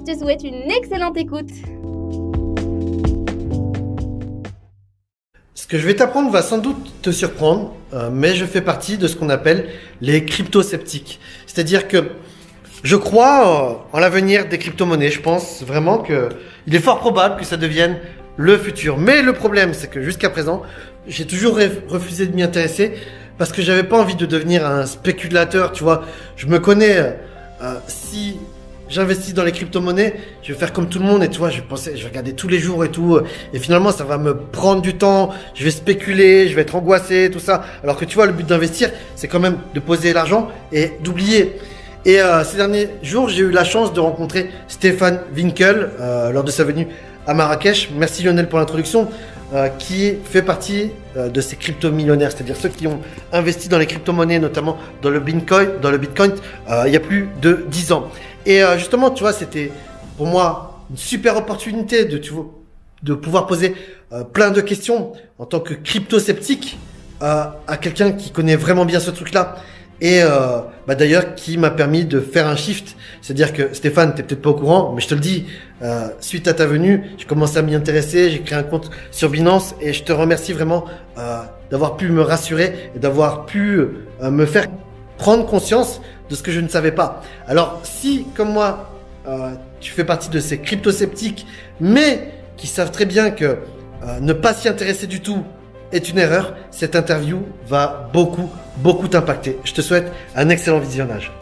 Je te souhaite une excellente écoute. Ce que je vais t'apprendre va sans doute te surprendre, euh, mais je fais partie de ce qu'on appelle les crypto-sceptiques. C'est-à-dire que je crois en l'avenir des crypto-monnaies. Je pense vraiment que il est fort probable que ça devienne le futur. Mais le problème, c'est que jusqu'à présent, j'ai toujours refusé de m'y intéresser parce que j'avais pas envie de devenir un spéculateur, tu vois. Je me connais. Euh, si j'investis dans les crypto-monnaies, je vais faire comme tout le monde et tu vois, je vais je vais regarder tous les jours et tout. Et finalement, ça va me prendre du temps. Je vais spéculer, je vais être angoissé, tout ça. Alors que tu vois, le but d'investir, c'est quand même de poser l'argent et d'oublier. Et euh, ces derniers jours, j'ai eu la chance de rencontrer Stéphane Winkel euh, lors de sa venue à Marrakech. Merci Lionel pour l'introduction. Euh, qui fait partie de ces crypto-millionnaires, c'est-à-dire ceux qui ont investi dans les crypto-monnaies, notamment dans le Bitcoin, dans le Bitcoin il y a plus de 10 ans. Et justement, tu vois, c'était pour moi une super opportunité de, tu vois, de pouvoir poser plein de questions en tant que crypto-sceptique à quelqu'un qui connaît vraiment bien ce truc-là et euh, bah d'ailleurs qui m'a permis de faire un shift. C'est-à-dire que Stéphane, t'es peut-être pas au courant, mais je te le dis, euh, suite à ta venue, j'ai commencé à m'y intéresser, j'ai créé un compte sur Binance et je te remercie vraiment euh, d'avoir pu me rassurer et d'avoir pu euh, me faire prendre conscience de ce que je ne savais pas. Alors si, comme moi, euh, tu fais partie de ces crypto-sceptiques, mais qui savent très bien que ne pas s'y intéresser du tout est une erreur, cette interview va beaucoup, beaucoup t'impacter. Je te souhaite un excellent visionnage.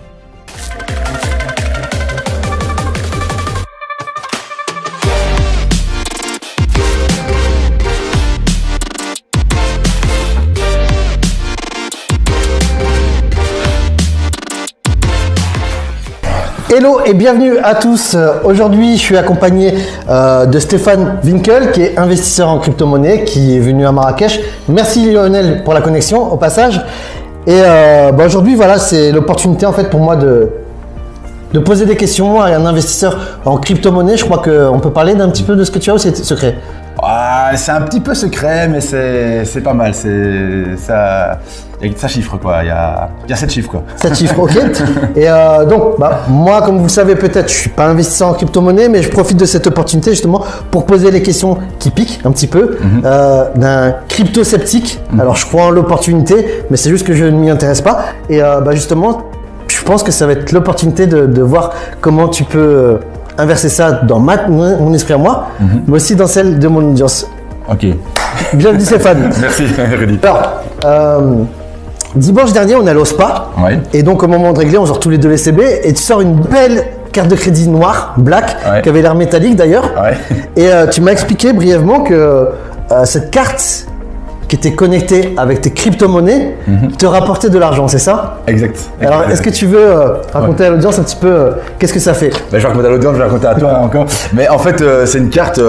Hello et bienvenue à tous. Aujourd'hui, je suis accompagné euh, de Stéphane Winkel, qui est investisseur en crypto-monnaie, qui est venu à Marrakech. Merci Lionel pour la connexion au passage. Et euh, bah, aujourd'hui, voilà, c'est l'opportunité en fait pour moi de, poser des questions à un investisseur en crypto-monnaie. Je crois qu'on peut parler d'un petit peu de ce que tu as ou c'est secret ah, c'est un petit peu secret, mais c'est pas mal. C'est ça, ça chiffre quoi. Il y a, y a 7 chiffres quoi. 7 chiffres, ok. Et euh, donc, bah, moi, comme vous le savez peut-être, je suis pas investisseur en crypto-monnaie, mais je profite de cette opportunité justement pour poser les questions qui piquent un petit peu mhm. euh, d'un crypto-sceptique. Mhm. Alors, je crois en l'opportunité, mais c'est juste que je ne m'y intéresse pas. Et euh, bah, justement, je pense que ça va être l'opportunité de, de, voir comment tu peux inverser ça dans ma, mon esprit à moi, mhm. mais aussi dans celle de mon audience. Ok. Bienvenue Stéphane. Merci Rudy. Alors, euh, dimanche dernier, on est allé au spa. Et donc, au moment de régler, on sort tous les deux les CB et tu sors une belle carte de crédit noire, black, qui avait l'air métallique d'ailleurs. Et euh, tu m'as expliqué brièvement que euh, cette carte qui était connecté avec tes crypto-monnaies mhm. te rapportait de l'argent, c'est ça Exact. Alors, est-ce que tu veux euh, raconter à l'audience un petit peu euh, qu'est-ce que ça fait ben, Je vais raconter à l'audience, je vais raconter à toi encore. Mais en fait, euh, c'est une carte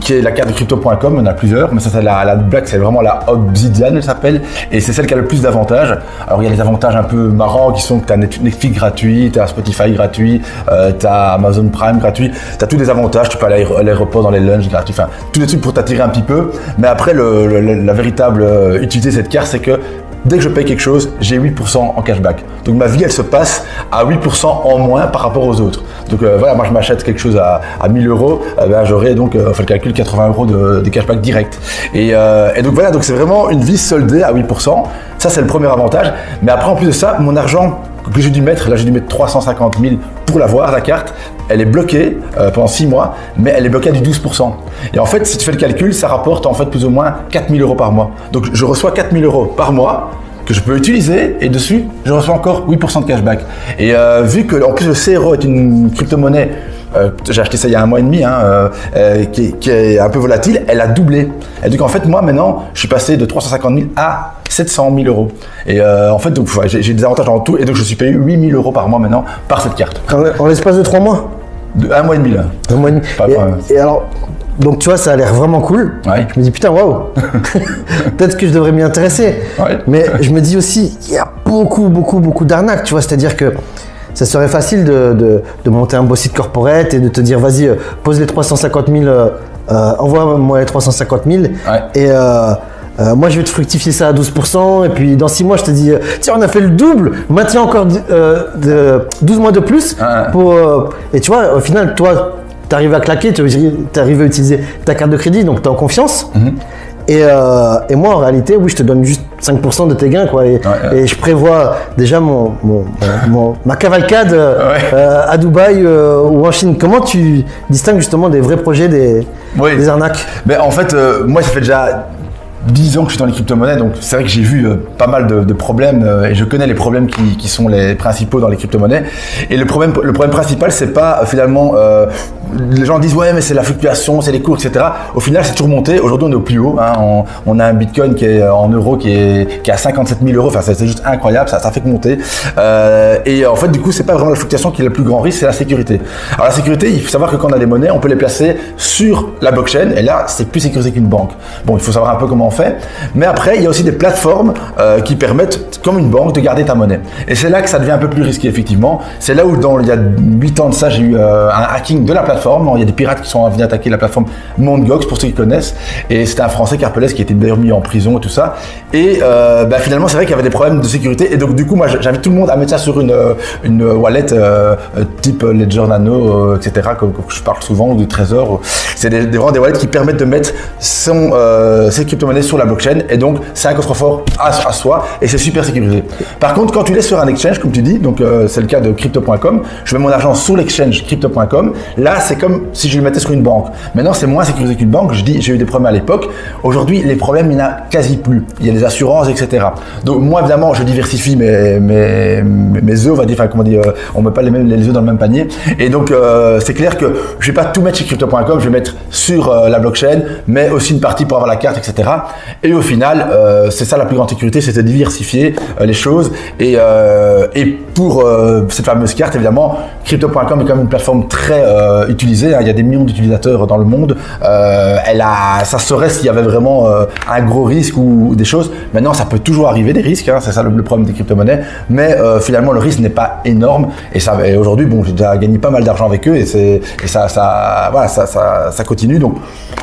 qui est la carte de crypto.com, on en a plusieurs, mais ça, c'est la, la Black, c'est vraiment la Obsidian, elle s'appelle, et c'est celle qui a le plus d'avantages. Alors, il y a des avantages un peu marrants qui sont que tu as Netflix gratuit, tu as Spotify gratuit, tu as Amazon Prime gratuit, tu as tous les avantages, tu peux aller à l'aéroport dans les lunchs gratuits, enfin, tous les trucs pour t'attirer un petit peu. Mais après, le la véritable euh, utilité de cette carte, c'est que dès que je paye quelque chose, j'ai 8% en cashback. Donc ma vie, elle se passe à 8% en moins par rapport aux autres. Donc euh, voilà, moi je m'achète quelque chose à, à 1000 euros, euh, ben, j'aurai donc, enfin le calcul, 80 euros de, cashback direct. Et, et, donc voilà, donc c'est vraiment une vie soldée à 8%. Ça, c'est le premier avantage. Mais après, en plus de ça, mon argent que j'ai dû mettre, là j'ai dû mettre 350 000 pour l'avoir, la carte, elle est bloquée euh, pendant 6 mois, mais elle est bloquée à du 12%. Et en fait, si tu fais le calcul, ça rapporte en fait plus ou moins 4 000 euros par mois. Donc je reçois 4 000 euros par mois que je peux utiliser et dessus, je reçois encore 8% de cashback. Et euh, vu que en plus le CRO est une crypto-monnaie euh, j'ai acheté ça il y a un mois et demi, hein, euh, euh, qui, est un peu volatile, elle a doublé. Et donc en fait, moi maintenant, je suis passé de 350 000 à 700 000 euros. Et en fait, donc j'ai des avantages en tout, et donc je suis payé 8 000 euros par mois maintenant par cette carte. En, l'espace de 3 mois? De un mois et demi là. Un mois et demi. Pas- Et, pas- et alors, donc tu vois, ça a l'air vraiment cool. Ouais. Je me dis putain, waouh. Peut-être que je devrais m'y intéresser. Ouais. Mais je me dis aussi, il y a beaucoup, beaucoup, beaucoup d'arnaques. Tu vois, c'est-à-dire que ça serait facile de, de- de monter un beau site corporate et de te dire, vas-y, euh, pose les 350 000, euh, euh, envoie-moi les 350 000. Et euh, euh, moi, je vais te fructifier ça à 12%. Et puis, dans 6 mois, je te dis, euh, tiens, on a fait le double. Maintiens encore euh, de 12 mois de plus. Ouais. Pour, euh, et tu vois, au final, toi, tu arrives à claquer, tu arrives à utiliser ta carte de crédit, donc tu es en confiance. Et, euh, et moi, en réalité, oui, je te donne juste 5% de tes gains, quoi. Et, ouais. et je prévois déjà mon, mon- mon- ma cavalcade euh, Ouais. euh, à Dubaï ou en Chine. Comment tu distingues justement des vrais projets des, Oui. des arnaques? Mais en fait, moi, ça fait déjà 10 ans que je suis dans les crypto-monnaies, donc c'est vrai que j'ai vu euh, pas mal de, problèmes euh, et je connais les problèmes qui, sont les principaux dans les crypto-monnaies. Et le problème, le problème principal, c'est pas euh, finalement. les gens disent ouais, mais c'est la fluctuation, c'est les cours, etc. Au final, c'est toujours monté. Aujourd'hui, on est au plus haut. hein. On, a un bitcoin qui est en euros qui est, qui est à 57 000 euros. Enfin, c'est juste incroyable. Ça, ça fait que monter. Et en fait, du coup, c'est pas vraiment la fluctuation qui est le plus grand risque, c'est la sécurité. Alors, la sécurité, il faut savoir que quand on a des monnaies, on peut les placer sur la blockchain. Et là, c'est plus sécurisé qu'une banque. Bon, il faut savoir un peu comment fait. Mais après, il y a aussi des plateformes euh, qui permettent, comme une banque, de garder ta monnaie. Et c'est là que ça devient un peu plus risqué, effectivement. C'est là où, dans, il y a 8 ans de ça, j'ai eu euh, un hacking de la plateforme. Il y a des pirates qui sont venus attaquer la plateforme Mondgox, pour ceux qui connaissent. Et c'était un Français, Carpelès, qui était d'ailleurs mis en prison et tout ça. Et euh, bah, finalement, c'est vrai qu'il y avait des problèmes de sécurité. Et donc, du coup, moi, j'invite tout le monde à mettre ça sur une, wallet type Ledger Nano, etc., que je parle souvent, ou de Trésor. C'est des, vraiment des wallets qui permettent de mettre son, crypto-monnaies sur la blockchain. Et donc, c'est un coffre-fort à, soi et c'est super sécurisé. Par contre, quand tu laisses sur un exchange, comme tu dis, donc euh, c'est le cas de crypto.com, je mets mon argent sur l'exchange crypto.com. Là, c'est comme si je le mettais sur une banque. Maintenant, c'est moins sécurisé qu'une banque. Je dis, j'ai eu des problèmes à l'époque. Aujourd'hui, les problèmes, il n'y en a quasi plus. Il y a des assurances, etc. Donc, moi, évidemment, je diversifie mes, œufs, on va dire, euh, on met pas les, mêmes, les œufs dans le même panier. Et donc, euh, c'est clair que je vais pas tout mettre chez crypto.com, je vais mettre sur la blockchain, mais aussi une partie pour avoir la carte, etc. Et au final, euh, c'est ça la plus grande sécurité, c'est de diversifier euh, les choses. Et, euh, et pour cette fameuse carte, évidemment, crypto.com est quand même une plateforme très utilisée. hein. Il y a des millions d'utilisateurs dans le monde. Elle a, ça serait s'il y avait vraiment un gros risque ou, des choses. Maintenant, ça peut toujours arriver des risques. hein. c'est ça le, problème des crypto-monnaies. Mais finalement, le risque n'est pas énorme. Et et aujourd'hui, bon, j'ai déjà gagné pas mal d'argent avec eux et et ça, ça, voilà, ça, ça, continue. Donc,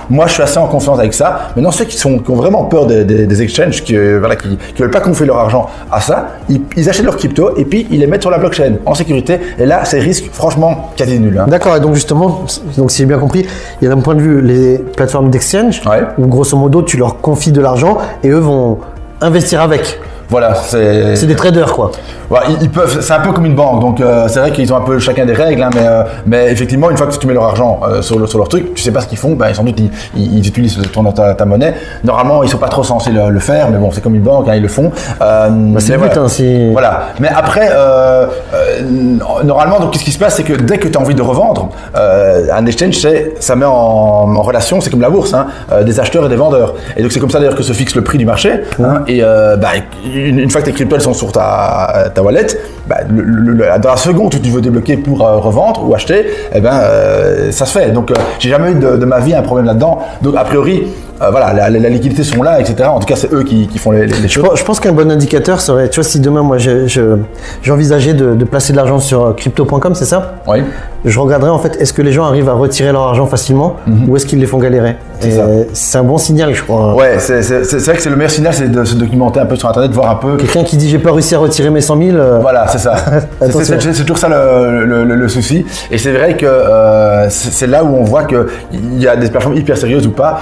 moi, je suis assez en confiance avec ça. Maintenant, ceux qui sont, qui vraiment peur des, des, des exchanges, qui, euh, voilà, qui, qui veulent pas fait leur argent à ça, ils, ils achètent leurs cryptos et puis ils les mettent sur la blockchain en sécurité. Et là, c'est risque franchement quasi nul. hein. D'accord, et donc justement, donc si j'ai bien compris, il y a d'un point de vue les plateformes d'exchange, Ouais. où grosso modo tu leur confies de l'argent et eux vont investir avec. Voilà, c'est. C'est des traders quoi. Voilà, ils, ils peuvent, c'est un peu comme une banque, donc euh, c'est vrai qu'ils ont un peu chacun des règles, hein, mais, euh, mais effectivement, une fois que tu mets leur argent euh, sur, le- sur leur truc, tu sais pas ce qu'ils font, ben, sans doute ils, ils, ils utilisent ton, ta, ta monnaie. Normalement, ils sont pas trop censés le, le faire, mais bon, c'est comme une banque, hein, ils le font. Bah, c'est le but, voilà. hein, si- Voilà. Mais après, normalement, donc, qu'est-ce qui se passe, c'est que dès que tu as envie de revendre, un exchange, c'est, ça met en, en relation, c'est comme la bourse, des acheteurs et des vendeurs. Et donc, c'est comme ça d'ailleurs que se fixe le prix du marché. et bah, une, fois que tes cryptos sont sur ta, ta wallet, bah, dans la seconde où tu veux débloquer pour euh, revendre ou acheter, eh ben, euh, ça se fait. Donc, euh, j'ai jamais eu de ma vie un problème là-dedans. Donc, a priori, euh, voilà, la, la, la liquidité sont là, etc. En tout cas, c'est eux qui, qui font les, les- les Je choses. pense, je pense qu'un bon indicateur serait, tu vois, si demain moi je- je- j'envisageais de, de placer de l'argent sur euh, crypto.com, c'est ça? Oui. Je regarderais en fait, est-ce que les gens arrivent à retirer leur argent facilement ou est-ce qu'ils les font galérer? C'est un bon signal, je crois. Ouais, c'est vrai que c'est le meilleur signal, c'est de se documenter un peu sur Internet, voir un peu. Quelqu'un qui dit j'ai pas réussi à retirer mes 100 000, euh, Voilà, c'est ça. C'est- toujours ça le, le- le- le souci. Et c'est vrai que euh, c'est c'est là où on voit qu'il y a des plateformes hyper sérieuses ou pas.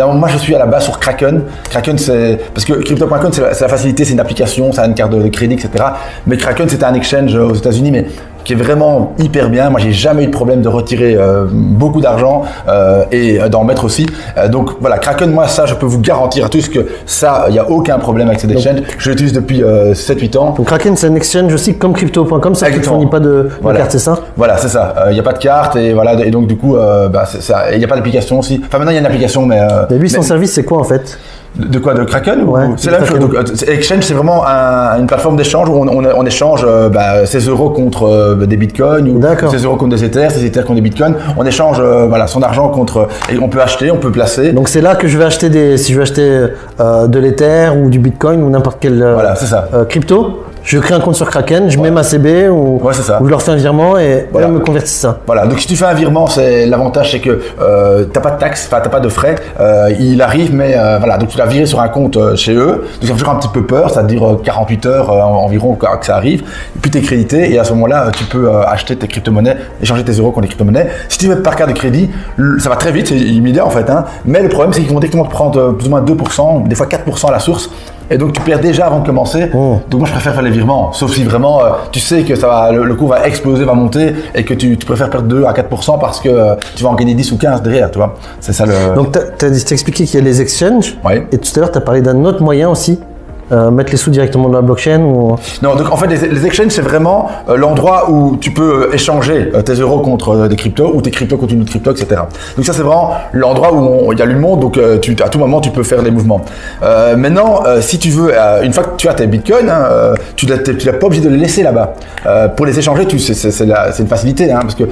Euh, moi je suis à la base sur Kraken. Kraken, c'est. Parce que Crypto.com, c'est la, facilité, c'est une application, ça a une carte de, crédit, etc. Mais Kraken, c'était un exchange aux États-Unis, mais qui est vraiment hyper bien. Moi, j'ai jamais eu de problème de retirer euh, beaucoup d'argent euh, et d'en mettre aussi. Euh, donc voilà, Kraken, moi, ça, je peux vous garantir à tous que ça, il n'y a aucun problème avec cet exchange. Je l'utilise depuis euh, 7-8 ans. Donc Kraken c'est un exchange aussi comme crypto.com, ça ne fournit pas de, carte, c'est ça? Voilà, c'est ça. Il n'y a pas de carte et voilà. Et donc du coup, euh, bah, il n'y a pas d'application aussi. Enfin maintenant il y a une application, mais. euh, Et lui son mais- service c'est quoi en fait? De quoi De Kraken Ouais, C'est la même chose. Kraken. Donc, euh, Exchange, c'est vraiment un- une plateforme d'échange où on, on- on échange euh, bah, ses euros contre euh, des bitcoins ou ses euros contre des ethers, ses ethers contre des bitcoins. On échange euh, voilà, son argent contre. Et on peut acheter, on peut placer. Donc c'est là que je vais acheter des, si je veux acheter de l'Ether ou du Bitcoin ou n'importe quel Voilà, c'est ça. crypto? Je crée un compte sur Kraken, je mets ma CB ou, Ouais, ça. ou je leur fais un virement et Voilà. eux me convertissent ça. Voilà, donc si tu fais un virement, c'est l'avantage, c'est que euh, t'as pas de taxes, enfin t'as pas de frais. Euh, il arrive, mais euh, voilà, donc tu l'as viré sur un compte euh, chez eux. Donc ça fait toujours un petit peu peur, ça dure euh, 48 heures environ que, ça arrive. Et puis t'es crédité et à ce moment-là, tu peux acheter tes crypto-monnaies, échanger tes euros contre des crypto-monnaies. Si tu veux par carte de crédit, ça va très vite, c'est immédiat en fait. Hein. Mais le problème, c'est qu'ils vont directement te prendre plus ou moins 2%, des fois 4% à la source. Et donc tu perds déjà avant de commencer. Oh. Donc moi je préfère faire les virements, sauf si vraiment euh, tu sais que ça va, le, le cours va exploser, va monter et que tu, tu préfères perdre 2 à 4% parce que euh, tu vas en gagner 10 ou 15 derrière, tu vois. C'est ça le. Donc tu as, expliqué qu'il y a les exchanges Ouais. et tout à l'heure tu as parlé d'un autre moyen aussi, euh, mettre les sous directement dans la blockchain ou... Non, donc en fait, les, exchanges, c'est vraiment euh, l'endroit où tu peux euh, échanger tes euros contre des cryptos ou tes cryptos contre une autre crypto, etc. Donc ça, c'est vraiment l'endroit où il y a le monde, donc tu, à tout moment, tu peux faire des mouvements. Maintenant, si tu veux, une fois que tu as tes bitcoins, hein, tu n'as pas obligé de les laisser là-bas. Pour les échanger, c'est une facilité, hein, parce que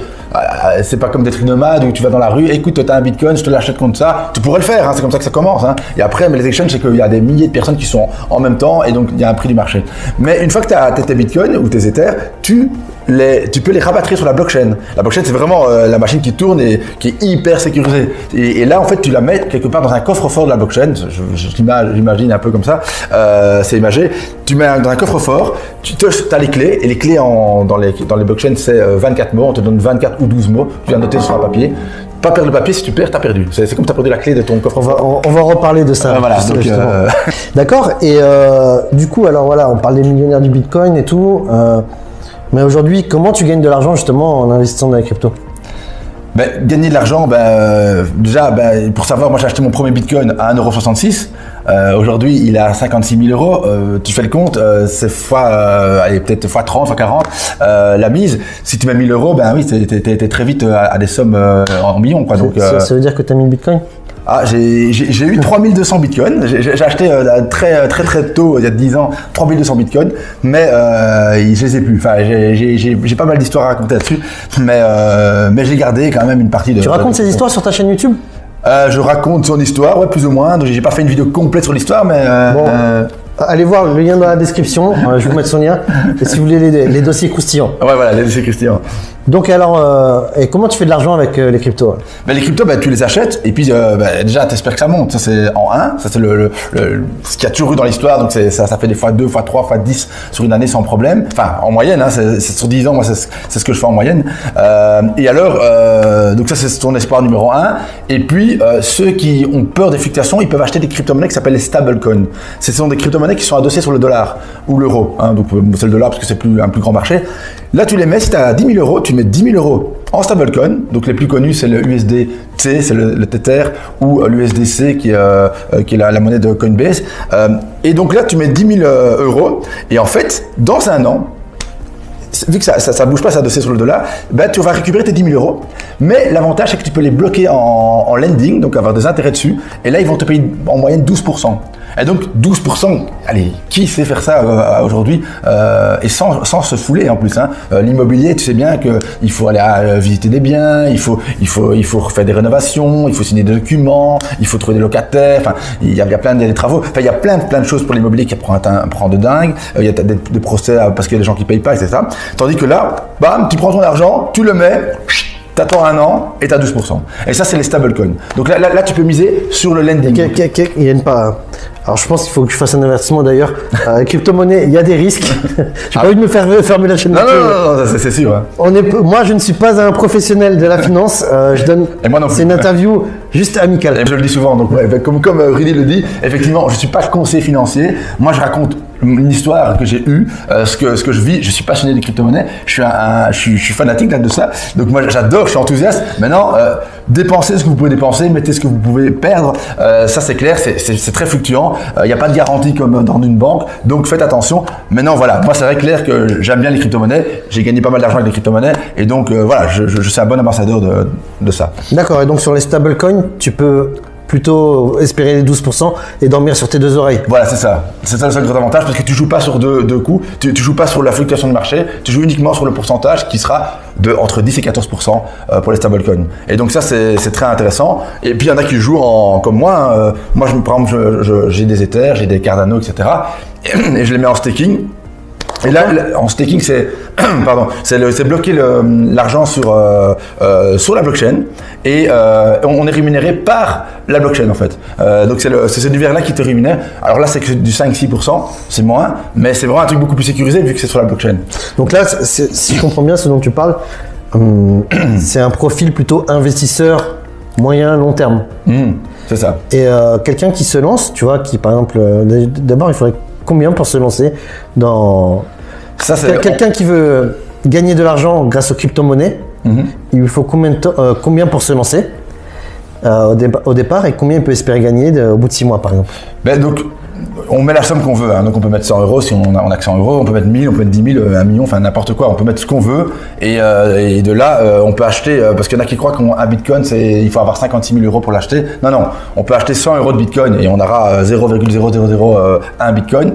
c'est pas comme d'être nomade où tu vas dans la rue, écoute, tu as un bitcoin, je te l'achète contre ça. Tu pourrais le faire, hein, c'est comme ça que ça commence. Et après, mais les exchanges, c'est qu'il y a des milliers de personnes qui sont en même temps et donc il y a un prix du marché. Mais une fois que tu as tes bitcoins ou tes ethers, tu, les, tu peux les rapatrier sur la blockchain. La blockchain, c'est vraiment euh, la machine qui tourne et qui est hyper sécurisée. Et, là, en fait, tu la mets quelque part dans un coffre-fort de la blockchain. J'imagine un peu comme ça. Euh, c'est imagé. Tu mets un- dans un coffre-fort, tu as les clés. Et les clés dans, les, dans les blockchains, c'est euh, 24 mots. On te donne 24 ou 12 mots. Tu viens noter sur un papier. Pas perdre le papier, si tu perds, t'as perdu. C'est comme tu as perdu la clé de ton On va, on, on va reparler de ça. Voilà, euh, D'accord. Et euh, du coup, alors voilà, on parle des millionnaires du Bitcoin et tout. euh, mais aujourd'hui, comment tu gagnes de l'argent justement en investissant dans la crypto Ben, gagner de l'argent, ben, euh, déjà, ben, pour savoir, moi j'ai acheté mon premier bitcoin à 1,66€. Euh, Aujourd'hui, il est à 56 000 euros. Euh, tu fais le compte, c'est fois, allez, peut-être fois 30, fois 40 euh, la mise. Si tu mets 1000 euros, ben oui, t'es- très vite à, à des sommes en millions. Quoi. Donc, ça, ça veut dire que tu as mis le Bitcoin ah, j'ai eu 3200 bitcoins. J'ai acheté euh, très, très très tôt, il y a 10 ans, 3200 bitcoins, mais euh, je les ai plus. Enfin, j'ai- pas mal d'histoires à raconter là-dessus, mais, euh, mais j'ai gardé quand même une partie de. Tu racontes ces histoires sur ta chaîne YouTube? Euh, je raconte son histoire, ouais, plus ou moins. Donc, j'ai pas fait une vidéo complète sur l'histoire, mais. euh, Bon. euh, Allez voir le lien dans la description. Euh, je vais vous mettre son lien. Et si vous voulez les, les dossiers croustillants. ouais, voilà, c'est Christian. Donc alors, euh, et comment tu fais de l'argent avec euh, les cryptos Ben, les cryptos, ben, tu les achètes et puis euh, ben, déjà, tu espères que ça monte. Ça, c'est en 1. Ça, c'est le, le- le- ce qu'il a toujours eu dans l'histoire. Donc, ça, ça fait des fois 2, fois 3, fois 10 sur une année sans problème. Enfin, en moyenne, hein, sur 10 ans, moi, c'est ce- que je fais en moyenne. Et alors, donc ça, c'est ton espoir numéro 1. Et puis, ceux qui ont peur des fluctuations, ils peuvent acheter des crypto-monnaies qui s'appellent les stablecoins. Ce sont des crypto-monnaies qui sont adossées sur le dollar ou l'euro. Hein, donc, c'est le dollar parce que c'est plus, un plus grand marché. Là, tu les mets, si tu as 10 000 euros, tu mets 10 000 euros en stablecoin. Donc, les plus connus, c'est le USDT, c'est le, le Tether, ou euh, l'USDC, qui, est, euh, euh, qui est la, monnaie de Coinbase. Euh, et donc là, tu mets 10 000 euh, euros. Et en fait, dans un an, vu que ça, ça bouge pas, ça dossier sur le dollar, ben, tu vas récupérer tes 10 000 euros. Mais l'avantage, c'est que tu peux les bloquer en lending, donc avoir des intérêts dessus. Et là, ils vont te payer en moyenne 12%. Et donc 12%, allez, qui sait faire ça euh, aujourd'hui euh, et sans, sans se fouler en plus. Hein. Euh, L'immobilier, tu sais bien que il faut aller visiter des biens, il faut, il faut, il faut faire des rénovations, il faut signer des documents, il faut trouver des locataires. Il y a, il y a plein de des travaux. Enfin, il y a plein, plein de choses pour l'immobilier qui prend prend de dingue. Il y a des, procès parce qu'il y a des gens qui payent pas, etc. Tandis que là, bam, tu prends ton argent, tu le mets. T'attends un an et t'as 12%. Et ça, c'est les stablecoins. Donc là, là, là, tu peux miser sur le lending. Il y a une pas. Alors je pense qu'il faut que je fasse un avertissement d'ailleurs. Euh, crypto-monnaie, il y a des risques. J'ai pas envie de me faire fermer la chaîne. Non, non, non, c'est- sûr. hein. On est, moi, je ne suis pas un professionnel de la finance. Euh, je donne. Et moi non plus. C'est une interview juste amicale. Et je le dis souvent, donc ouais, comme, comme euh, Rudy le dit, effectivement, je suis pas conseiller financier. Moi, je raconte une histoire que j'ai eue, euh, ce, que, je vis. Je suis passionné des crypto-monnaies. Je suis, un, je suis, fanatique là, de ça. Donc moi, j'adore, je suis enthousiaste. Maintenant, euh, dépensez ce que vous pouvez dépenser, mettez ce que vous pouvez perdre. Euh, ça, c'est clair, c'est- très fluctuant. Il n'y a pas de garantie comme dans une banque. Donc faites attention. Maintenant, voilà, moi, c'est vrai clair que j'aime bien les crypto-monnaies. J'ai gagné pas mal d'argent avec les crypto-monnaies. Et donc, voilà, je suis un bon ambassadeur de, de ça. D'accord. Et donc sur les stablecoins, tu peux plutôt espérer les 12% et dormir sur tes deux oreilles. Voilà, c'est ça. C'est ça le seul gros avantage parce que tu joues pas sur deux, coups, tu, tu joues pas sur la fluctuation de marché, tu joues uniquement sur le pourcentage qui sera de entre 10 et 14% euh, pour les stablecoins. Et donc ça, c'est très intéressant. Et puis il y en a qui jouent en, comme moi. hein. Euh, Moi, je, par exemple, j'ai des Ethers, j'ai des Cardano, etc. Et je les mets en staking. Et là, en staking, c'est pardon, c'est bloquer l'argent sur euh, euh, sur la blockchain et euh, on est rémunéré par la blockchain en fait. Donc c'est c'est cet univers là qui te rémunère. Alors là, c'est que du 5-6%, c'est moins, mais c'est vraiment un truc beaucoup plus sécurisé vu que c'est sur la blockchain. Donc là, si je comprends bien ce dont tu parles, hum, c'est un profil plutôt investisseur moyen long terme. Mhm, c'est ça. Et quelqu'un qui se lance, tu vois, qui par exemple, d'abord il faudrait combien pour se lancer dans Ça quelqu'un qui veut gagner de l'argent grâce aux crypto-monnaies, Mhm. il lui faut combien, de euh, combien pour se lancer euh, au, dépa- au départ et combien il peut espérer gagner de- au bout de 6 mois par exemple? Ben, donc, on met la somme qu'on veut. hein. Donc, on peut mettre 100 euros si on a, on que 100 euros. On peut mettre 1000, on peut mettre 10 000, euh, 1 million, enfin n'importe quoi. On peut mettre ce qu'on veut. Et, euh, de là, euh, on peut acheter, euh, parce qu'il y en a qui croient qu'un bitcoin, c'est, il faut avoir 56 000 euros pour l'acheter. Non, non. On peut acheter 100 euros de bitcoin et on aura euh, 0,0001 bitcoin.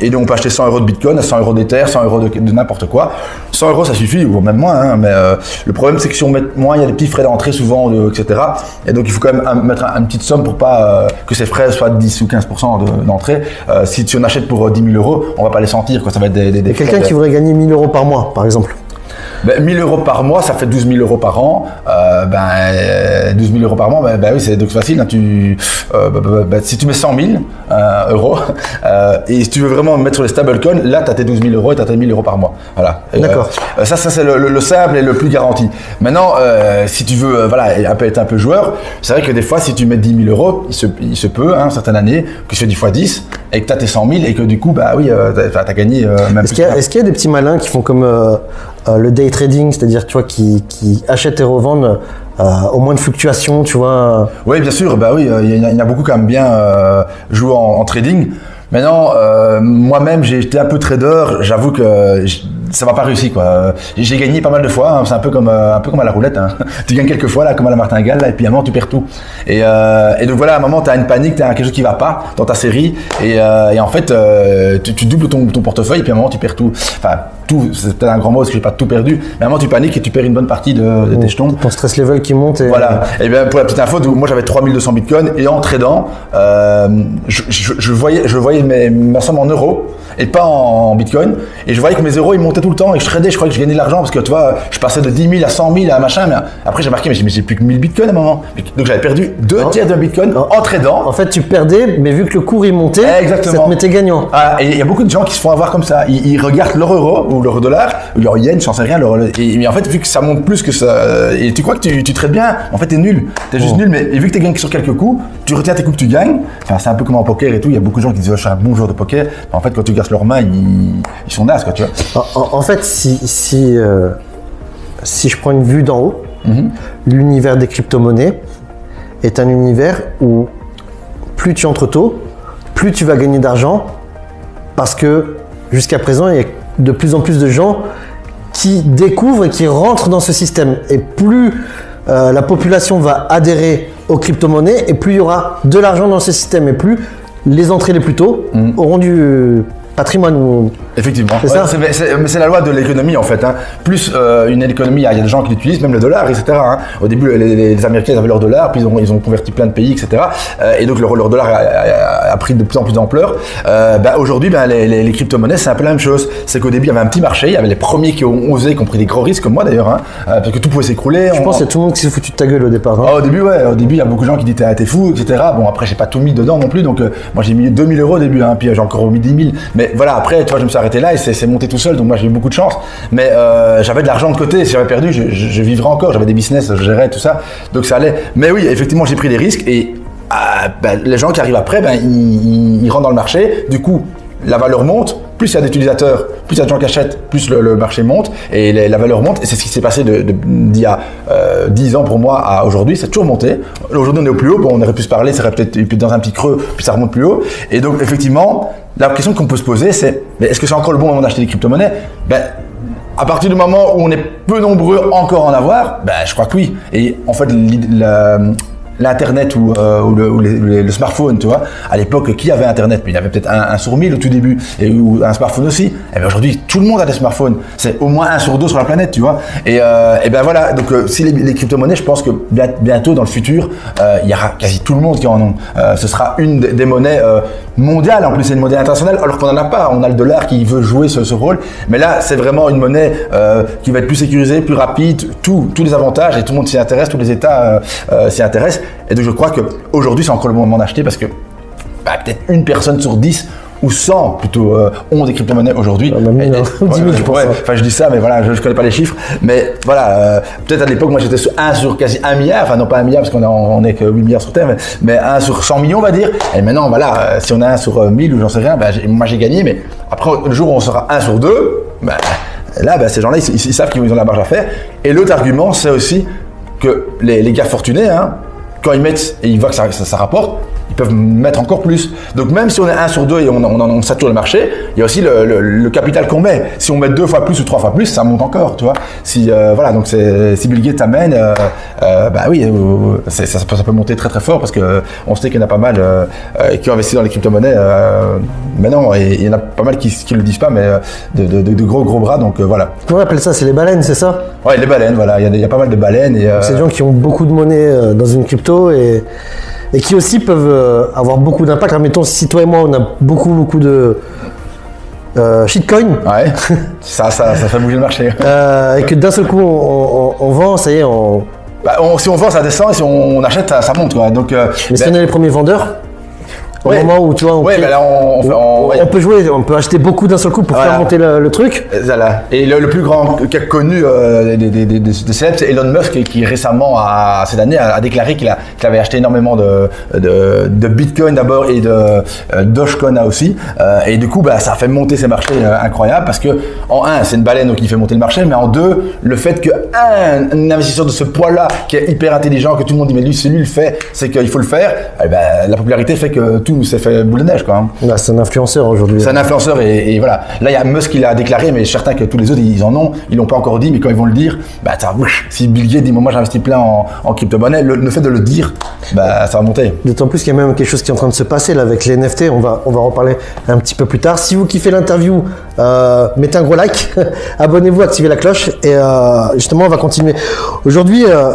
Et donc, on peut acheter 100 euros de bitcoin, 100 euros d'ether, 100 euros de, n'importe quoi. 100 euros, ça suffit, ou même moins. hein. mais le problème, c'est que si on met moins, il y a des petits frais d'entrée souvent, etc. Et donc, il faut quand même mettre un- une petite somme pour pas que ces frais soient 10 ou 15% de- d'entrée. Euh, si tu en achètes pour euh, 10 000 euros, on va pas les sentir. Quoi. Ça va être des, des, des quelqu'un qui voudrait gagner 1000 euros par mois par exemple. Ben, 1000 euros par mois, ça fait 12 000 euros par an. Euh, ben, euh, 12 000 euros par mois, ben, ben oui, c'est donc facile. hein, tu, euh, ben, ben, si tu mets 100 000 euh, euros, et si tu veux vraiment mettre sur les stablecoins, là, tu as tes 12 000 euros et tu as tes 1000 euros par mois. Voilà. D'accord. ça, ça c'est le, le- le simple et le plus garanti. Maintenant, si tu veux voilà, et un peu être un peu joueur, c'est vrai que des fois, si tu mets 10 000 euros, il se, il se peut, hein, certaines années, que tu fais 10 fois 10 et que tu as tes 100 000 et que du coup, bah oui, euh, tu as, gagné euh, même Est-ce qu'il y, a- y des petits malins qui font comme euh, euh, le day trading, c'est-à-dire tu vois qui, qui achètent et revendent au moins de fluctuations, tu vois? Oui, bien sûr, bah oui, il y, en a- beaucoup quand même bien joué en, en trading. Maintenant, moi-même, j'ai été un peu trader. J'avoue que ça m'a pas réussi, quoi. J'ai gagné pas mal de fois. hein. C'est un peu comme euh, un peu comme à la roulette. hein. tu gagnes quelques fois là, comme à la martingale, là, et puis à un moment tu perds tout. Et, euh, et donc voilà, à un moment, tu as une panique, tu as quelque chose qui va pas dans ta série, et, euh, et en fait, euh, tu, tu doubles ton, ton portefeuille, et puis à un moment tu perds tout. Enfin, tout, c'est peut-être un grand mot parce que j'ai pas tout perdu. Mais à un moment, tu paniques et tu perds une bonne partie de, de tes jetons. ton stress level qui monte et Voilà. Et bien pour la petite info, moi j'avais 3200 bitcoins et en tradant, je, je- je voyais, je voyais mes- ma somme en euros et pas en, bitcoin. Et je voyais que mes euros ils montaient tout le temps et je tradais, je croyais que je gagnais de l'argent parce que tu vois, je passais de 10 000 à 100 000 à machin. Mais après j'ai marqué, mais j'ai plus que 1000 bitcoins à un moment. Donc j'avais perdu deux tiers d'un bitcoin Non. en tradant. en fait tu perdais, mais vu que le cours il montait, Exactement. ça te mettait gagnant. Ah, et il y a beaucoup de gens qui se font avoir comme ça. Ils, ils regardent leur euro ou leur dollar, ou leur yen, j'en sais rien. Leur, et, mais en fait, vu que ça monte plus que ça, et tu crois que tu, tu traites bien, en fait, t'es nul. T'es juste Oh. nul, mais et vu que t'es gagné sur quelques coups, tu retiens tes coups que tu gagnes. Enfin, c'est un peu comme en poker et tout. Il y a beaucoup de gens qui disent, oh, je suis un bon joueur de poker. Mais en fait, quand tu leurs mains, ils, ils sont nazes, quoi, tu vois. En, fait, si, si, euh, si je prends une vue d'en haut, l'univers des crypto-monnaies est un univers où plus tu entres tôt, plus tu vas gagner d'argent, parce que jusqu'à présent, il y a de plus en plus de gens qui découvrent et qui rentrent dans ce système. Et plus euh, la population va adhérer aux crypto-monnaies, et plus il y aura de l'argent dans ce système, et plus les entrées les plus tôt auront du patrimoine. ou- Effectivement. C'est ça. C'est- c'est- mais c'est la loi de l'économie en fait. hein. Plus euh, une économie, il y a des gens qui l'utilisent, même le dollar, etc. hein. Au début, les, les- les Américains avaient leur dollar, puis ils ont, ils ont converti plein de pays, etc. Euh, et donc leur, leur dollar a, a- a pris de plus en plus d'ampleur. Euh, bah, Aujourd'hui, bah, les, crypto-monnaies, c'est un peu la même chose. C'est qu'au début, il y avait un petit marché, il y avait les premiers qui ont osé, qui ont pris des gros risques, comme moi d'ailleurs, hein, parce que tout pouvait s'écrouler. Je On- pense qu'il y a tout le monde qui s'est foutu de ta gueule au départ. ah, au début, ouais, au début, il y a beaucoup de gens qui disaient ah, t'es fou, etc. Bon, après, j'ai pas tout mis dedans non plus, donc moi j'ai mis 2000 euros au début, hein, puis j'ai encore mis 10 000. Mais voilà, après, tu je me suis arrêté là et c'est monté tout seul, donc moi j'ai eu beaucoup de chance. Mais euh, j'avais de l'argent de côté, si j'avais perdu, je, vivrais encore, j'avais des business, je gérais tout ça, donc ça allait. Mais oui, effectivement, j'ai pris des risques et ah, ben, les gens qui arrivent après, ben, ils rentrent dans le marché, du coup, la valeur monte, plus il y a d'utilisateurs, plus il y a de gens qui achètent, plus le, marché monte et la valeur monte. Et c'est ce qui s'est passé d'il y a euh, 10 ans pour moi à aujourd'hui, c'est toujours monté. Aujourd'hui, on est au plus haut, on aurait pu se parler, ça serait peut-être dans un petit creux, puis ça remonte plus haut. Et donc, effectivement, la question qu'on peut se poser, c'est est-ce que c'est encore le bon moment d'acheter des crypto-monnaies? Ben, à partir du moment où on est peu nombreux encore à en avoir, ben, je crois que oui. Et en fait, l'internet ou, euh, ou le, smartphone, tu vois. À l'époque, qui avait internet? Il y avait peut-être un, sur mille au tout début et ou un smartphone aussi. Et bien aujourd'hui, tout le monde a des smartphones. C'est au moins un sur deux sur la planète, tu vois. Et, euh, et ben voilà. Donc euh, si les, crypto-monnaies, je pense que bien- bientôt dans le futur, euh, il y aura quasi tout le monde qui en ont. Euh, ce sera une des monnaies mondiales. En plus, c'est une monnaie internationale, alors qu'on n'en a pas. On a le dollar qui veut jouer ce, rôle. Mais là, c'est vraiment une monnaie euh, qui va être plus sécurisée, plus rapide, tout, tous les avantages et tout le monde s'y intéresse, tous les États euh, euh, s'y intéressent. Et donc je crois que aujourd'hui c'est encore le moment d'acheter parce que bah, peut-être une personne sur 10 ou 100 plutôt euh, ont des crypto-monnaies aujourd'hui. Ah, même Et- mille, et-. 10 000, je pense, ouais, hein. Enfin, je dis ça, mais voilà, je, je connais pas les chiffres. Mais voilà, euh, peut-être à l'époque, moi j'étais sur 1 sur quasi 1 milliard. Enfin, non pas 1 milliard parce qu'on on est que 8 milliards sur Terre, mais, mais 1 sur 100 millions, on va dire. Et maintenant, voilà, euh, si on a 1 sur euh, 1000 ou j'en sais rien, j'ai- moi j'ai gagné. Mais après, le jour où on sera 1 sur 2, bah, là, bah, ces gens-là, ils, ils- ils savent qu'ils ont la marge à faire. Et l'autre argument, c'est aussi que les, les gars fortunés, hein, quand ils mettent et ils voient que ça, ça, ça rapporte, peuvent mettre encore plus. Donc même si on est 1 sur 2 et on, on, on sature le marché, il y a aussi le, le- le capital qu'on met. Si on met deux fois plus ou trois fois plus, ça monte encore, tu vois. Si euh, voilà, donc c'est si Bill Gates amène, euh, euh, bah oui, ça, peut- ça peut monter très très fort parce que euh, on sait qu'il y en a pas mal qui ont investi dans les crypto-monnaies. Maintenant, et il y en a pas mal qui, qui le disent pas, mais de, de- de- de gros gros bras. Donc voilà. Comment on appelle ça? C'est les baleines, c'est ça? Ouais, les baleines, voilà, il y, a des- il y a pas mal de baleines et C'est des gens qui ont beaucoup de monnaie dans une crypto et, et qui aussi peuvent euh, avoir beaucoup d'impact. Admettons, si toi et moi, on a beaucoup, beaucoup de euh, shitcoin, ouais, ça, ça, ça fait bouger le marché. euh, et que d'un seul coup, on, on- on vend, ça y est, on... Bah, on- si on vend, ça descend, et si on, achète, ça, ça monte, quoi. Donc, euh, mais si ben, on est les premiers vendeurs, au Ouais. moment où tu vois, on, ouais, crée- bah là, on, peut jouer, on peut acheter beaucoup d'un seul coup pour Voilà. faire monter le, le truc. Voilà. Et le, le plus grand cas connu euh, des, des, des, des- des célèbres, c'est Elon Musk qui, qui récemment, a, cette année, a, a déclaré qu'il avait acheté énormément de, de, de Bitcoin d'abord et de euh, Dogecoin aussi. Euh, et du coup, bah, ça a fait monter ces marchés euh, incroyables parce que, en un, c'est une baleine il fait monter le marché, mais en deux, le fait qu'un un investisseur de ce poids-là, qui est hyper intelligent, que tout le monde dit, mais lui, si lui le fait, c'est qu'il faut le faire, eh ben, la popularité fait que tout s'est fait boule de neige, quoi. hein. Bah, c'est un influenceur aujourd'hui. C'est un influenceur et, et voilà. Là, il y a Musk qui l'a déclaré, mais certain que tous les autres, ils en ont. Ils l'ont pas encore dit, mais quand ils vont le dire, bah, ça, si Bill Gates dit, moi, j'ai investi plein en, en crypto-monnaie, le, le fait de le dire, bah, ça va monter. D'autant plus qu'il y a même quelque chose qui est en train de se passer là avec les NFT. On va, on va en reparler un petit peu plus tard. Si vous kiffez l'interview, euh, mettez un gros like, abonnez-vous, activez la cloche et euh, justement on va continuer. Aujourd'hui, euh,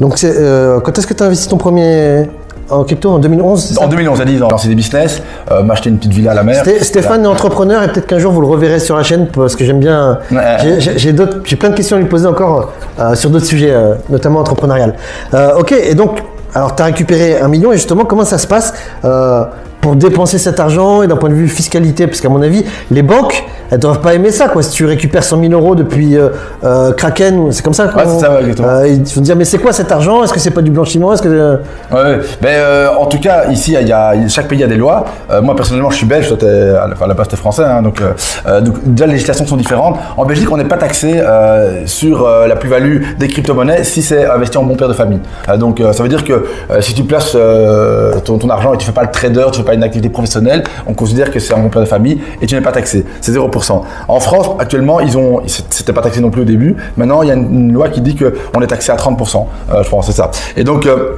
donc euh, quand est-ce que tu as investi ton premier en crypto en 2011 c'est ça En 2011, à 10 ans, lancer des business, euh, m'acheter une petite villa à la mer. Sté- Stéphane est entrepreneur et peut-être qu'un jour vous le reverrez sur la chaîne parce que j'aime bien. Ouais. j'ai- plein de questions à lui poser encore euh, sur d'autres sujets, euh, notamment entrepreneurial. Euh, ok, et donc, alors tu as récupéré un million et justement, comment ça se passe pour dépenser cet argent et d'un point de vue fiscalité Parce qu'à mon avis, les banques, elles doivent pas aimer ça quoi. Si tu récupères 100 000 euros depuis euh, euh, Kraken, c'est comme ça Ouais, c'est ça, ouais, exactement. Euh, Ils vont te dire, mais c'est quoi cet argent? Est-ce que c'est pas du blanchiment? Est-ce que. Ouais. Ben, en tout cas, ici, il y a, chaque pays a des lois. Moi, personnellement, je suis belge, toi, t'es, enfin, à la base, t'es français. hein, donc, donc, déjà, les législations sont différentes. En Belgique, on n'est pas taxé sur la plus-value des crypto-monnaies si c'est investi en bon père de famille. Donc, ça veut dire que si tu places ton, ton argent et tu fais pas le trader, tu fais pas une activité professionnelle, on considère que c'est un bon père de famille et tu n'es pas taxé. C'est 0%. En France, actuellement, ils ont, c'était pas taxé non plus au début. Maintenant, il y a une, loi qui dit que on est taxé à 30%. Euh, je pense, c'est ça. Et donc, euh,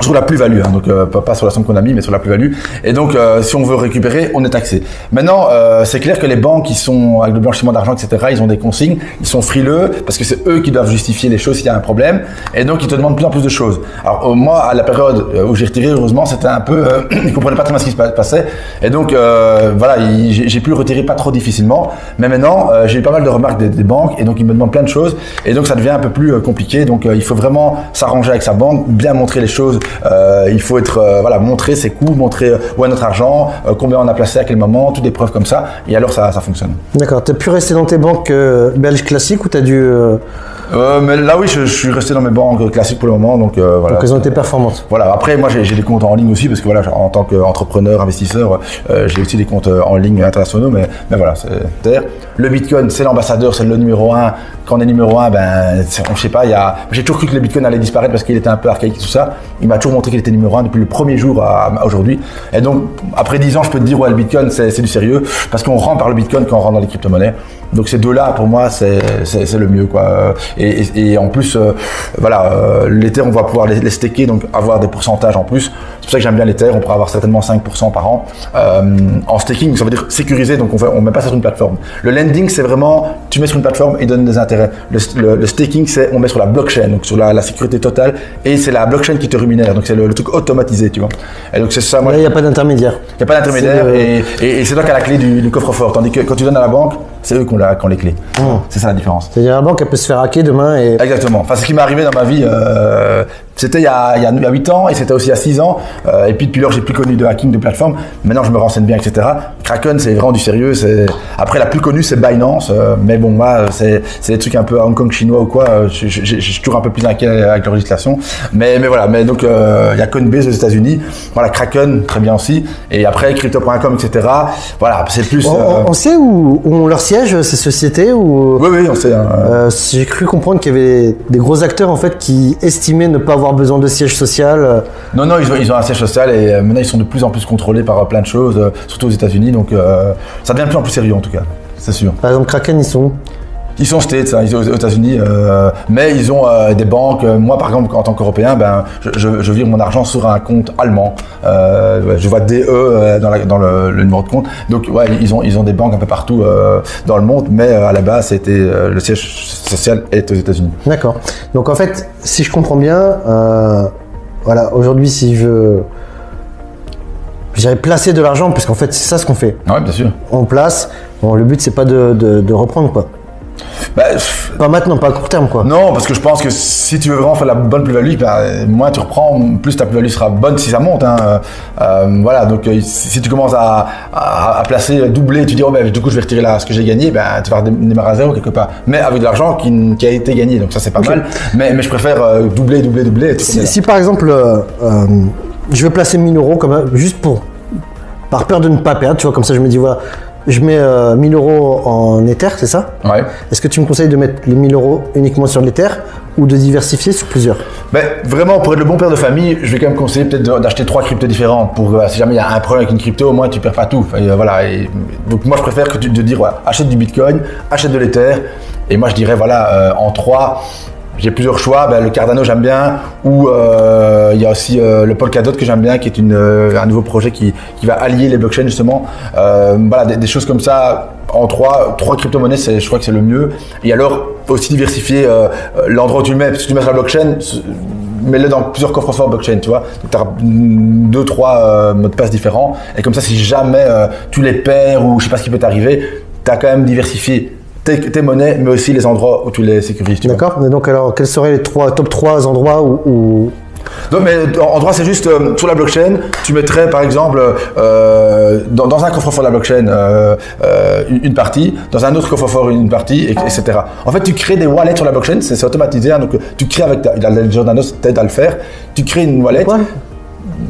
sur la plus-value, hein, donc euh, pas, sur la somme qu'on a mis, mais sur la plus-value. Et donc, euh, si on veut récupérer, on est taxé. Maintenant, euh, c'est clair que les banques qui sont avec le blanchiment d'argent, etc., ils ont des consignes, ils sont frileux parce que c'est eux qui doivent justifier les choses s'il y a un problème, et donc ils te demandent de plus en plus de choses. Alors moi, à la période où j'ai retiré, heureusement, c'était un peu, ils comprenaient pas très bien ce qui se pa- passait, et donc voilà, il- j'ai pu retirer pas trop difficilement. Mais maintenant, j'ai eu pas mal de remarques des, banques, et donc ils me demandent plein de choses, et donc ça devient un peu plus compliqué. Donc il faut vraiment s'arranger avec sa banque, bien montrer les choses. Euh, il faut être euh, voilà, montrer ses coûts, montrer euh, où est notre argent, combien on a placé à quel moment, toutes des preuves comme ça, et alors ça, ça fonctionne. D'accord, t'as pu rester dans tes banques belges classiques ou t'as dû. Euh, mais là, oui, je, je suis resté dans mes banques classiques pour le moment, donc euh, voilà. donc elles ont été performantes Voilà, après moi j'ai des comptes en ligne aussi parce que voilà, en tant qu'entrepreneur, investisseur, euh, j'ai aussi des comptes en ligne internationaux, mais, mais voilà, c'est Le Bitcoin, c'est l'ambassadeur, c'est le numéro un. Quand on est numéro un, ben, on- je sais pas, a, j'ai toujours cru que le Bitcoin allait disparaître parce qu'il était un peu archaïque et tout ça. Il m'a toujours montré qu'il était numéro un depuis le premier jour à, à aujourd'hui. Et donc, après 10 ans, je peux te dire, ouais, le Bitcoin, c'est du sérieux parce qu'on rentre par le Bitcoin quand on rentre dans les crypto-monnaies. Donc ces deux-là, pour moi, c'est le mieux, quoi. Et, et- et en plus, euh, voilà, euh, l'Ether, on va pouvoir les, les staker, donc avoir des pourcentages en plus. C'est pour ça que j'aime bien l'Ether. On pourra avoir certainement 5% par an euh, en staking. Ça veut dire sécurisé, donc on on met pas ça sur une plateforme. Le lending, c'est vraiment, tu mets sur une plateforme et donne des intérêts. Le, le- le staking, c'est on met sur la blockchain, donc sur la, la sécurité totale, et c'est la blockchain qui te rémunère. Donc c'est le, le truc automatisé, tu vois. Et donc c'est ça, moi. Il n'y a pas d'intermédiaire. Il n'y a pas d'intermédiaire et, et- et c'est toi qui as la clé du, du coffre-fort. Tandis que quand tu donnes à la banque, c'est eux qui ont, la- qui ont les clés. C'est ça la différence. C'est-à-dire la banque, elle peut se faire hacker demain et Exactement. Enfin, ce qui m'est arrivé dans ma vie, euh, c'était il, y a- il y a il y a 8 ans et c'était aussi il y a 6 ans. Euh, et puis depuis lors, j'ai plus connu de hacking de plateforme. Maintenant, je me renseigne bien, etc. Kraken, c'est vraiment du sérieux. Après, la plus connue, c'est Binance. euh, mais bon, moi, c'est des trucs un peu Hong Kong chinois ou quoi. Je, je- je- je suis toujours un peu plus inquiet avec leur législation. Mais, mais voilà. Mais donc, il y a Coinbase aux États-Unis. Voilà, Kraken, très bien aussi. Et après, crypto.com, etc. Voilà, c'est plus. on, on- on sait où, où ont leur siège ces sociétés ou Oui, oui, on sait. hein. Euh, J'ai cru comprendre qu'il y avait des gros acteurs en fait qui estimaient ne pas avoir besoin de siège social. euh, Non, non, ils ont, ils ont un siège social et euh, maintenant ils sont de plus en plus contrôlés par euh, plein de choses, euh, surtout aux États-Unis. Donc euh, ça devient de plus en plus sérieux en tout cas, c'est sûr. Par exemple, Kraken, ils sont où? Ils sont States, hein, ils sont aux États-Unis, euh, mais ils ont euh, des banques. Moi, par exemple, en tant qu'Européen, ben, je, je, je vire mon argent sur un compte allemand. Euh, je vois DE dans, la- dans le, le numéro de compte. Donc, ouais, ils ont, ils ont des banques un peu partout dans le monde, mais à la base, c'était le siège social est aux États-Unis. D'accord. Donc en fait, si je comprends bien, voilà, aujourd'hui, si je j'avais placé de l'argent, parce qu'en fait, c'est ça ce qu'on fait. Ouais, bien sûr. On place. Bon, le but, c'est pas de, de- de reprendre quoi. Bah, Pas maintenant, pas à court terme quoi. Non, parce que je pense que si tu veux vraiment faire la bonne plus-value, ben, moins tu reprends, plus ta plus-value sera bonne si ça monte. hein. Euh, voilà, donc euh, si tu commences à, à- à placer, doubler, tu dis, oh, ben, du coup je vais retirer là ce que j'ai gagné, ben, tu vas démarrer à zéro quelque part. Mais avec de l'argent qui, a été gagné, donc ça c'est pas mal. Mais, mais je préfère euh, doubler, doubler, doubler. Si, par exemple, euh, euh, je veux placer 1000 euros comme, juste pour, par peur de ne pas perdre, tu vois, comme ça je me dis, voilà, je mets euh, 1000 euros en Ether, c'est ça? Ouais. Est-ce que tu me conseilles de mettre les 1000 euros uniquement sur l'Ether ou de diversifier sur plusieurs? Ben, vraiment, pour être le bon père de famille, je vais quand même conseiller peut-être d'acheter trois cryptos différentes. Pour euh, si jamais il y a un problème avec une crypto, au moins tu perds pas tout. Et, euh, voilà. Et, donc moi, je préfère que tu de dire voilà, achète du Bitcoin, achète de l'Ether. Et moi, je dirais voilà, euh, en trois. J'ai plusieurs choix. Ben, le Cardano, j'aime bien. Ou euh, il y a aussi euh, le Polkadot que j'aime bien, qui est euh, un nouveau projet qui, va allier les blockchains justement. Voilà, des, choses comme ça. En trois, trois crypto-monnaies, je crois que c'est le mieux. Et alors, aussi diversifier l'endroit où tu le mets. Parce que tu mets sur la blockchain, mets-le dans plusieurs coffres forts blockchain, tu vois. Donc, tu as deux, trois mots de passe différents. Et comme ça, si jamais tu les perds ou je sais pas ce qui peut t'arriver, tu as quand même diversifié tes, tes monnaies, mais aussi les endroits où tu les sécurises. D'accord donc, alors, quels seraient les trois, top 3 endroits où. où- Non, mais en en droit, c'est juste euh, sur la blockchain, tu mettrais par exemple euh, dans, dans un coffre-fort de la blockchain euh, une, partie, dans un autre coffre-fort une partie, et- etc. En fait, tu crées des wallets sur la blockchain, c'est automatisé, hein, donc tu crées avec ta, la Ledger Nano t'aide à le faire, tu crées une wallet. Quoi?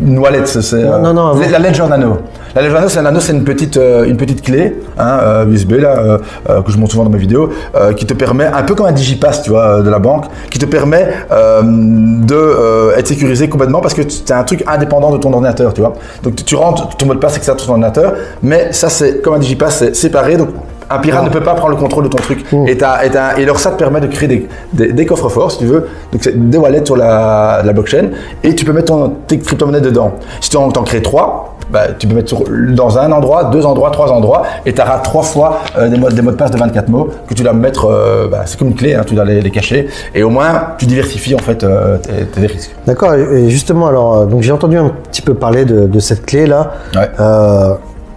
Une wallet, c'est non, non, la, la Ledger Nano. La Ledger Nano, c'est un nano, c'est une petite, euh, une petite clé hein, euh, USB là, euh, euh, que je montre souvent dans mes vidéos, euh, qui te permet, un peu comme un digipass, tu vois, euh, de la banque, qui te permet euh, de euh, être sécurisé complètement parce que c'est un truc indépendant de ton ordinateur, tu vois. Donc tu, tu rentres ton mot de passe, etc. sur ton ordinateur, mais ça c'est comme un digipass, c'est séparé, donc un pirate ne peut pas prendre le contrôle de ton truc. Et, t'as- et, alors ça te permet de créer des, des, des coffres forts, si tu veux. Donc des wallets sur la, la blockchain. Et tu peux mettre ton, tes crypto-monnaies dedans. Si tu en, crées trois, bah, tu peux mettre sur- dans un endroit, deux endroits, trois endroits. Et tu auras trois fois euh, des, mots, des mots de passe de 24 mots que tu dois mettre. euh, bah, c'est comme une clé, hein, tu dois les, les cacher. Et au moins, tu diversifies en fait euh, tes, tes risques. D'accord Et justement, alors, donc j'ai entendu un petit peu parler de, de cette clé-là. Ouais.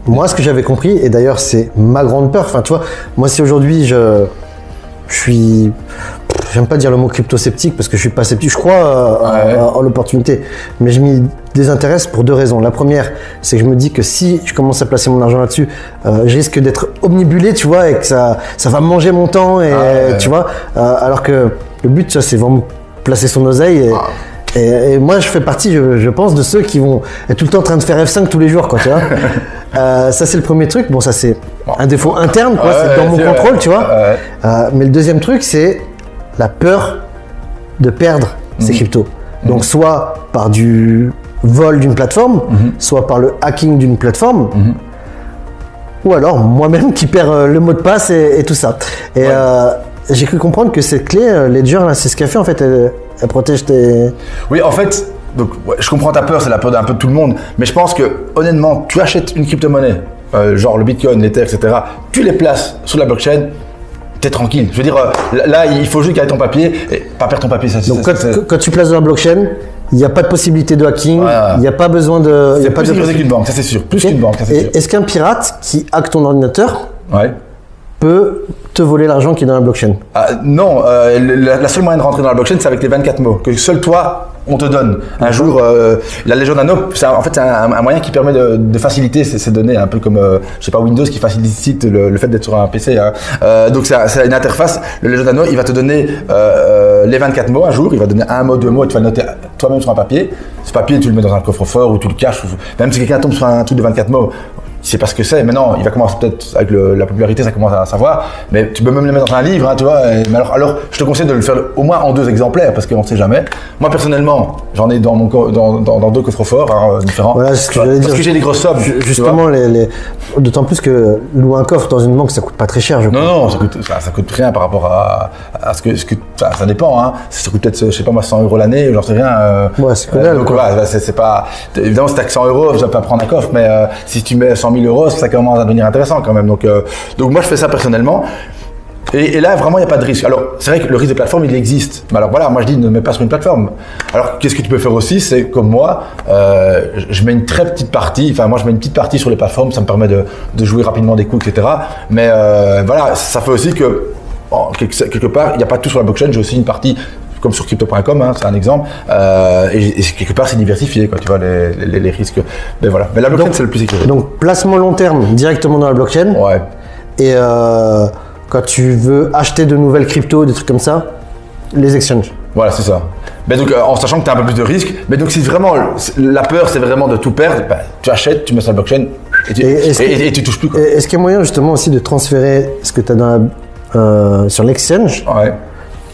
Moi, ce que j'avais compris, et d'ailleurs, c'est ma grande peur. Enfin, tu vois, moi, si aujourd'hui je, je suis. J'aime pas dire le mot crypto-sceptique parce que je suis pas sceptique. Je crois euh, Ouais. à- en l'opportunité. Mais je m'y désintéresse pour deux raisons. La première, c'est que je me dis que si je commence à placer mon argent là-dessus, euh, je risque d'être omnibulé, tu vois, et que ça, ça va manger mon temps. Et, Ah ouais. tu vois, euh, alors que le but, ça, c'est vraiment placer son oseille. Et, Ah. et, et moi, je fais partie, je, je pense, de ceux qui vont être tout le temps en train de faire F5 tous les jours, quoi, tu vois. Euh, ça, c'est le premier truc. Bon, ça, c'est un défaut interne, quoi. Ouais, c'est dans mon contrôle, tu vois. Ouais. Euh, mais le deuxième truc, c'est la peur de perdre Mhm. ces cryptos. Donc, soit par du vol d'une plateforme, Mhm. soit par le hacking d'une plateforme, ou alors moi-même qui perds euh, le mot de passe et, et tout ça. Et, euh, j'ai cru comprendre que cette clé euh, Ledger, c'est ce qu'elle fait en fait. Elle, elle protège tes. Oui, en fait, donc, ouais, je comprends ta peur, c'est la peur d'un peu de tout le monde. Mais je pense que, honnêtement, tu achètes une crypto-monnaie, euh, genre le Bitcoin, l'Ether, etc. Tu les places sur la blockchain, t'es tranquille. Je veux dire, euh, là, il faut juste garder ton papier et pas perdre ton papier. Ça, Donc ça- quand, ça- quand tu places dans la blockchain, il n'y a pas de possibilité de hacking, il n'y a pas besoin de. il y c'est a pas de qu'une banque, ça c'est sûr. Plus qu'une banque, ça c'est sûr. Est-ce qu'un pirate qui hack ton ordinateur Ouais. Peut te voler l'argent qui est dans la blockchain Ah, non, euh, la, seule moyen de rentrer dans la blockchain, c'est avec les 24 mots que seul toi on te donne. Un jour, euh, la Légion Nano, en fait, c'est un, moyen qui permet de, faciliter ces, données, un peu comme, euh, je sais pas, Windows qui facilite le, fait d'être sur un PC. hein. Donc, c'est un- c'est une interface. Le Légion Nano, il va te donner les 24 mots un jour. Il va donner un mot, deux mots, et tu vas le noter toi-même sur un papier. Ce papier, tu le mets dans un coffre-fort ou tu le caches. Même si quelqu'un tombe sur un truc de 24 mots, il sait pas ce que c'est. Maintenant, il va commencer peut-être avec le- la popularité, ça commence à savoir. Mais tu peux même le mettre dans un livre, hein, tu vois. et- mais alors, alors, je te conseille de le faire au moins en deux exemplaires parce qu'on ne sait jamais. Moi, personnellement, j'en ai dans, mon, co- dans, dans, dans deux coffres forts hein, différents. Voilà, c'est ce que Parce j'allais dire. que j'ai des grosses sommes. Justement, les, les- d'autant plus que louer un coffre dans une banque, ça coûte pas très cher, je crois. Non, non, ça coûte, ça, ça coûte rien par rapport à, à ce que, ce que ça, ça dépend. Hein. Ça coûte peut-être, je sais pas moi, 100 euros l'année, j'en sais rien. euh, Ouais, c'est dalle, donc voilà, c'est, pas. Évidemment, si t'as que 100 euros, tu vas pas prendre un coffre, mais euh, si tu mets 100 000 euros, ça commence à devenir intéressant quand même. Donc, euh, donc moi, je fais ça personnellement. Et, et là, vraiment, il n'y a pas de risque. Alors, c'est vrai que le risque de plateforme, il existe. Mais alors voilà, moi je dis ne mets pas sur une plateforme. Alors, qu'est-ce que tu peux faire aussi C'est comme moi, euh, je- je mets une très petite partie, enfin, moi je mets une petite partie sur les plateformes, ça me permet de, de jouer rapidement des coups, etc. Mais euh, voilà, ça fait aussi que, quelque, part, il n'y a pas tout sur la blockchain, j'ai aussi une partie comme sur crypto.com, hein, c'est un exemple, euh, et, et quelque part c'est diversifié, quoi, tu vois, les, les- les risques. Mais voilà, mais la blockchain c'est le plus sécurisé. Donc, placement long terme directement dans la blockchain. ouais. Et euh, quand tu veux acheter de nouvelles cryptos, des trucs comme ça, les exchanges. Voilà, c'est ça. Mais donc, euh, en sachant que tu as un peu plus de risques, mais donc si vraiment la peur c'est vraiment de tout perdre, bah, tu achètes, tu mets sur la blockchain et tu, Et et, est-ce que- et- et tu touches plus. Est-ce qu'il y a moyen justement aussi de transférer ce que tu as dans la- euh, sur l'exchange Ouais.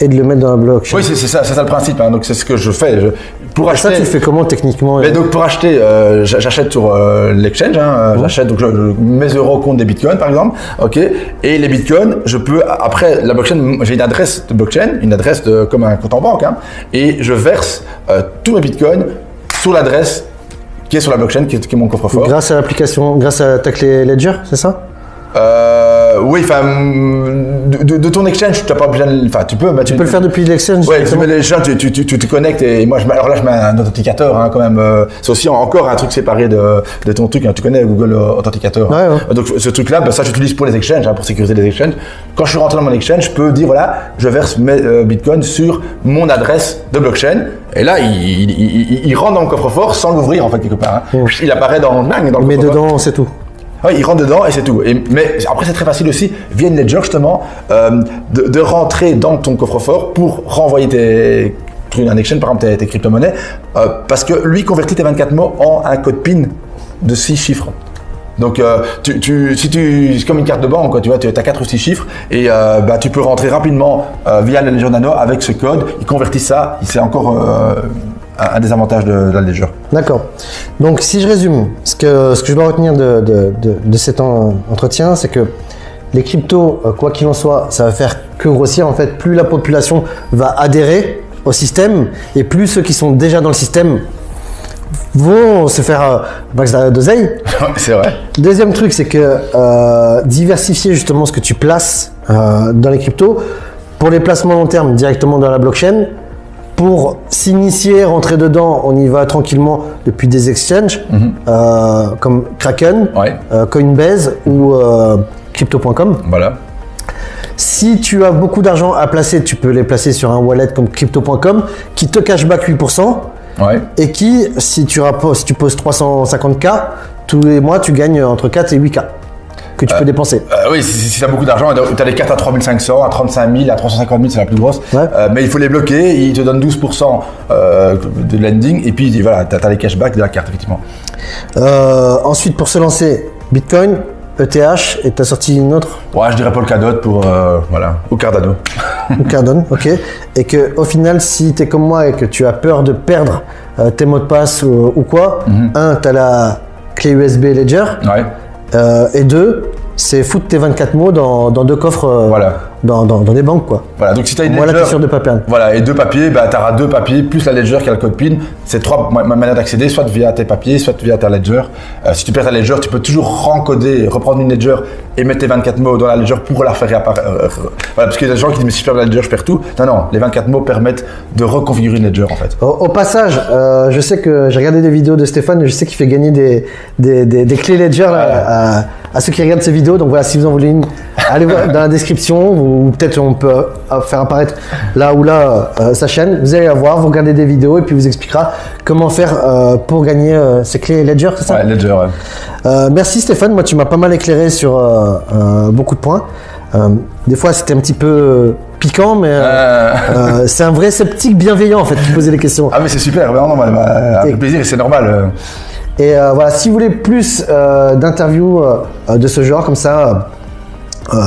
et de le mettre dans la blockchain Oui, c'est ça, c'est ça le principe. hein. Donc c'est ce que je fais. Je- pour Et ça, acheter. tu le fais comment techniquement Mais donc pour acheter, euh, j'a- j'achète sur euh, l'exchange, hein, euh, j'achète donc je, je- mes euros contre des bitcoins par exemple, ok. Et les bitcoins, je peux après la blockchain, j'ai une adresse de blockchain, une adresse de, comme un compte en banque, hein, et je verse euh, tous mes bitcoins sur l'adresse qui est sur la blockchain, qui est, qui est mon coffre-fort. Grâce à l'application, grâce à ta clé Ledger, c'est ça? Euh, oui, enfin, de, de- de ton exchange, tu n'as pas besoin, enfin, tu peux, Tu peux le faire depuis l'exchange Ouais, tu, mets te connectes et moi, je, alors là, je mets un authenticateur hein, quand même. euh, c'est aussi encore un truc séparé de, de ton truc. hein. tu connais Google euh, Authenticator. Ouais, ouais. Donc ce truc-là, bah, ça, j'utilise pour les exchanges, hein, pour sécuriser les exchanges. Quand je suis rentré dans mon exchange, je peux dire voilà, je verse mes euh, bitcoins sur mon adresse de blockchain. Et là, il, il, il- il rentre dans le coffre-fort sans l'ouvrir en fait quelque part. hein. Il apparaît dans, dans le Mais dedans, c'est tout. Ouais, il rentre dedans et c'est tout. Mais après, c'est très facile aussi, via ledger justement, euh, de, rentrer dans ton coffre-fort pour renvoyer tes, un exchange, par exemple, tes, crypto-monnaies, euh, parce que lui convertit tes 24 mots en un code PIN de 6 chiffres. Donc, euh, tu, si tu, c'est comme une carte de banque, tu vois, tu as 4 ou 6 chiffres et bah, tu peux rentrer rapidement via la Ledger Nano avec ce code. Il convertit ça, c'est encore euh, un, des avantages de, de la Ledger. D'accord. Donc, si je résume, ce que, ce que je dois retenir de, de, de, cet en- entretien, c'est que les cryptos, euh, quoi qu'il en soit, ça va faire que grossir. En fait, plus la population va adhérer au système et plus ceux qui sont déjà dans le système vont se faire euh, max d'oseille. c'est vrai. Deuxième truc, c'est que euh, diversifier justement ce que tu places euh, dans les cryptos pour les placements long terme directement dans la blockchain. Pour s'initier, rentrer dedans, on y va tranquillement depuis des exchanges euh, comme Kraken, Ouais. euh, Coinbase ou euh, Crypto.com. Voilà. Si tu as beaucoup d'argent à placer, tu peux les placer sur un wallet comme Crypto.com qui te cashback 8% Ouais. et qui, si tu, rappos- si tu poses 350K, tous les mois tu gagnes entre 4 et 8K que tu peux dépenser. Euh, oui, si, si tu as beaucoup d'argent, tu as des cartes à 3500, à 35 000, à 350 000, c'est la plus grosse. Ouais. Euh, mais il faut les bloquer, ils te donnent 12% euh, de lending, et puis voilà, tu as, les cashbacks de la carte, effectivement. Euh, ensuite, pour se lancer, Bitcoin, ETH, et tu as sorti une autre, Ouais, je dirais Polkadot pour, euh, voilà, ou Cardano. ou Cardone, ok. Et que au final, si tu es comme moi et que tu as peur de perdre euh, tes mots de passe ou, ou quoi, un, tu as la clé USB Ledger, Ouais. euh, et deux, c'est foutre tes 24 mots dans, dans deux coffres euh, Voilà. dans, dans- dans des banques, quoi. Voilà, donc si tu as une Moi, ledger, t'es sûr de pas perdre. Voilà, et deux papiers, bah, tu auras deux papiers plus la ledger qui a le code PIN. C'est trois ma- ma- manières d'accéder, soit via tes papiers, soit via ta ledger. Euh, si tu perds ta ledger, tu peux toujours rencoder, reprendre une ledger et mettre tes 24 mots dans la ledger pour la faire réapparaître. Euh, voilà, parce qu'il y a des gens qui disent mais si je perds la ledger, je perds tout. Non, non, les 24 mots permettent de reconfigurer une ledger en fait. Au, au passage, je sais que j'ai regardé des vidéos de Stéphane, je sais qu'il fait gagner des, des, des- des clés Ledger là, à, à ceux qui regardent ces vidéos. Donc voilà, si vous en voulez une, allez voir dans la description ou peut-être on peut euh, faire apparaître là ou là euh, sa chaîne. Vous allez la voir, vous regardez des vidéos et puis vous expliquera comment faire euh, pour gagner euh, ces clés Ledger, c'est ça Ouais, ledger, ouais. Merci Stéphane, moi tu m'as pas mal éclairé sur beaucoup de points. Des fois c'était un petit peu piquant, mais euh, Euh, euh, c'est un vrai sceptique bienveillant en fait qui posait les questions. Ah mais c'est super, bah, bah, avec plaisir, et c'est normal. Et euh, voilà, si vous voulez plus euh, d'interviews euh, de ce genre, comme ça,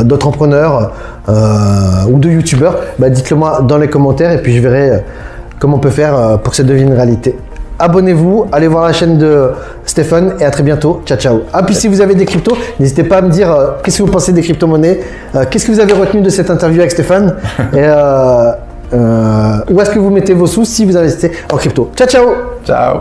d'autres entrepreneurs ou de youtubeurs, bah, dites-le moi dans les commentaires et puis je verrai comment on peut faire pour que ça devienne une réalité. Abonnez-vous, allez voir la chaîne de Stéphane et à très bientôt. Ciao ciao. Ah puis si vous avez des cryptos, n'hésitez pas à me dire euh, qu'est-ce que vous pensez des crypto-monnaies, euh, qu'est-ce que vous avez retenu de cette interview avec Stéphane et euh, où est-ce que vous mettez vos sous si vous investissez en crypto. Ciao ciao Ciao.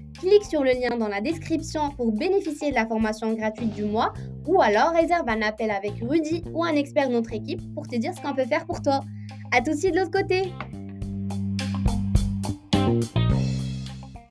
Clique sur le lien dans la description pour bénéficier de la formation gratuite du mois ou alors réserve un appel avec Rudy ou un expert de notre équipe pour te dire ce qu'on peut faire pour toi. À tout de suite de l'autre côté!